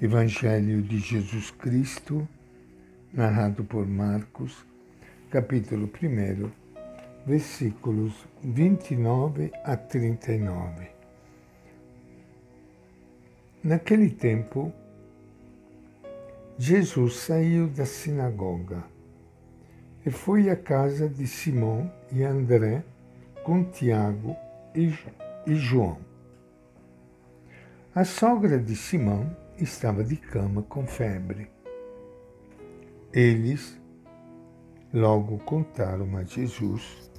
Evangelho de Jesus Cristo, narrado por Marcos, capítulo 1, versículos 29 a 39. Naquele tempo, Jesus saiu da sinagoga e foi à casa de Simão e André com Tiago e João. A sogra de Simão estava de cama com febre. Eles logo contaram a Jesus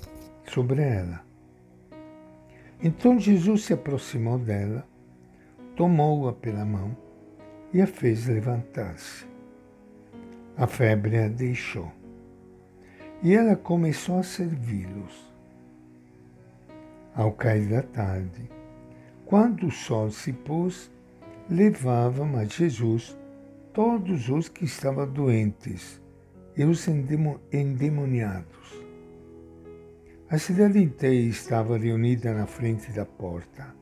sobre ela. Então Jesus se aproximou dela, tomou-a pela mão e a fez levantar-se. A febre a deixou e ela começou a servi-los. Ao cair da tarde, quando o sol se pôs, levavam a Jesus todos os que estavam doentes e os endemoniados. A cidade inteira estava reunida na frente da porta.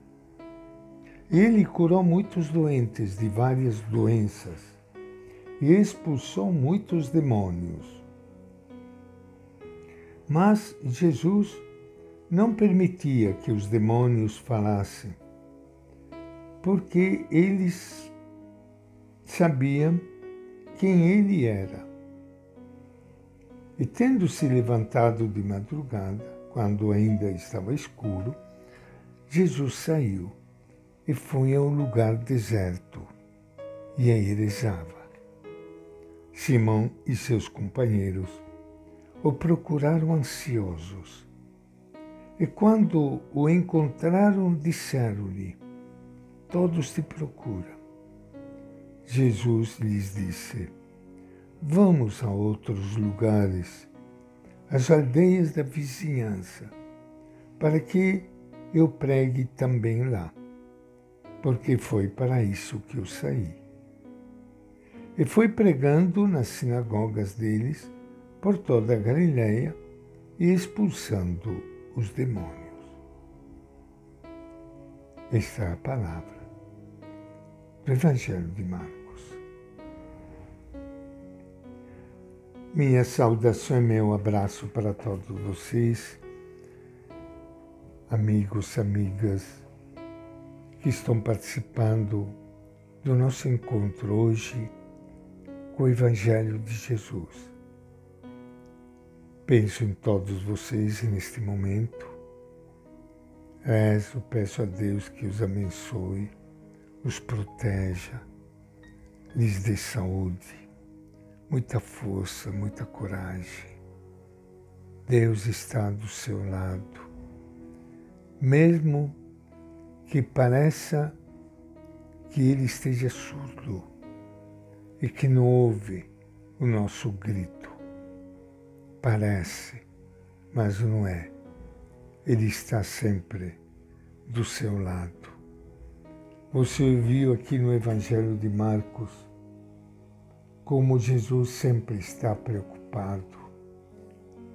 Ele curou muitos doentes de várias doenças e expulsou muitos demônios. Mas Jesus não permitia que os demônios falassem porque eles sabiam quem ele era. E tendo se levantado de madrugada, quando ainda estava escuro, Jesus saiu e foi a um lugar deserto e aí rezava. Simão e seus companheiros o procuraram ansiosos. E quando o encontraram, disseram-lhe: todos te procuram. Jesus lhes disse: Vamos a outros lugares, às aldeias da vizinhança, para que eu pregue também lá, porque foi para isso que eu saí. E foi pregando nas sinagogas deles por toda a Galiléia e expulsando os demônios. Esta é a palavra do Evangelho de Marcos. Minha saudação e meu abraço para todos vocês, amigos, amigas que estão participando do nosso encontro hoje com o Evangelho de Jesus. Penso em todos vocês neste momento. Rezo, peço a Deus que os abençoe os proteja, lhes dê saúde, muita força, muita coragem. Deus está do seu lado, mesmo que pareça que Ele esteja surdo e que não ouve o nosso grito. Parece, mas não é. Ele está sempre do seu lado. Você viu aqui no Evangelho de Marcos como Jesus sempre está preocupado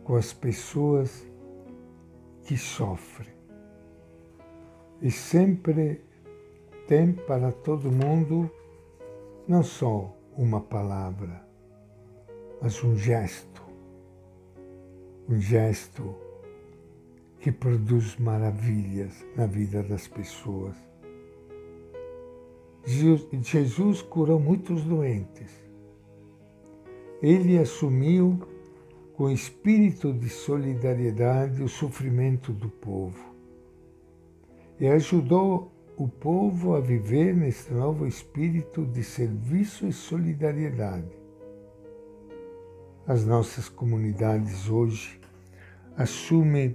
com as pessoas que sofrem e sempre tem para todo mundo não só uma palavra, mas um gesto, um gesto que produz maravilhas na vida das pessoas. Jesus curou muitos doentes. Ele assumiu com espírito de solidariedade o sofrimento do povo e ajudou o povo a viver nesse novo espírito de serviço e solidariedade. As nossas comunidades hoje assumem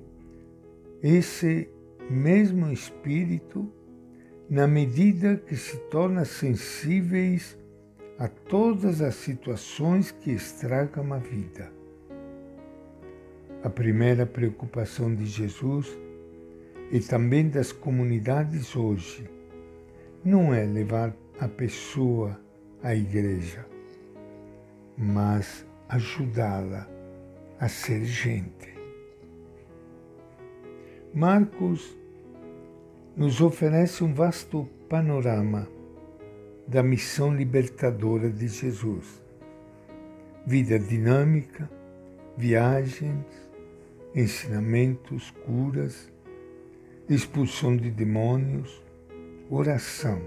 esse mesmo espírito na medida que se tornam sensíveis a todas as situações que estragam a vida. A primeira preocupação de Jesus e também das comunidades hoje não é levar a pessoa à igreja, mas ajudá-la a ser gente. Marcos nos oferece um vasto panorama da missão libertadora de Jesus. Vida dinâmica, viagens, ensinamentos, curas, expulsão de demônios, oração.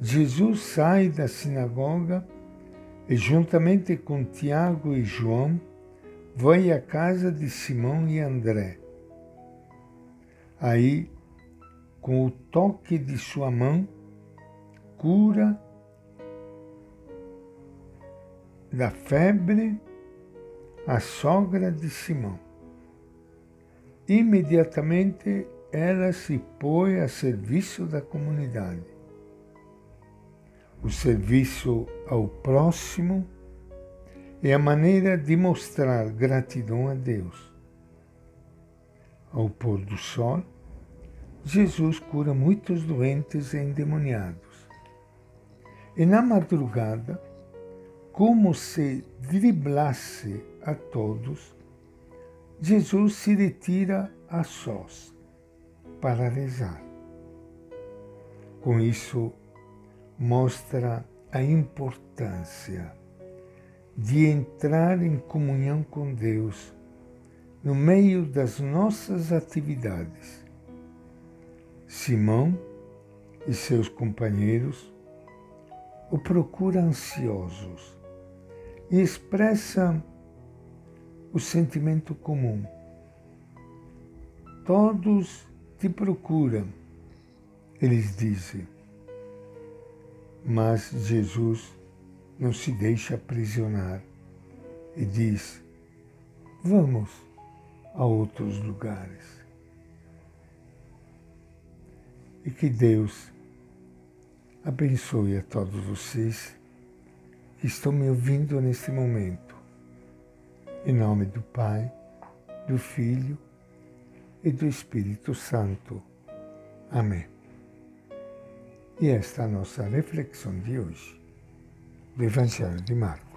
Jesus sai da sinagoga e, juntamente com Tiago e João, vai à casa de Simão e André. Aí, com o toque de sua mão, cura da febre a sogra de Simão. Imediatamente ela se põe a serviço da comunidade. O serviço ao próximo é a maneira de mostrar gratidão a Deus. Ao pôr do sol, Jesus cura muitos doentes e endemoniados. E na madrugada, como se driblasse a todos, Jesus se retira a sós para rezar. Com isso, mostra a importância de entrar em comunhão com Deus no meio das nossas atividades. Simão e seus companheiros o procuram ansiosos e expressam o sentimento comum. Todos te procuram, eles dizem. Mas Jesus não se deixa aprisionar e diz: Vamos a outros lugares. E que Deus abençoe a todos vocês que estão me ouvindo nesse momento. Em nome do Pai, do Filho e do Espírito Santo. Amém. E esta é a nossa reflexão de hoje, do Evangelho de Marcos.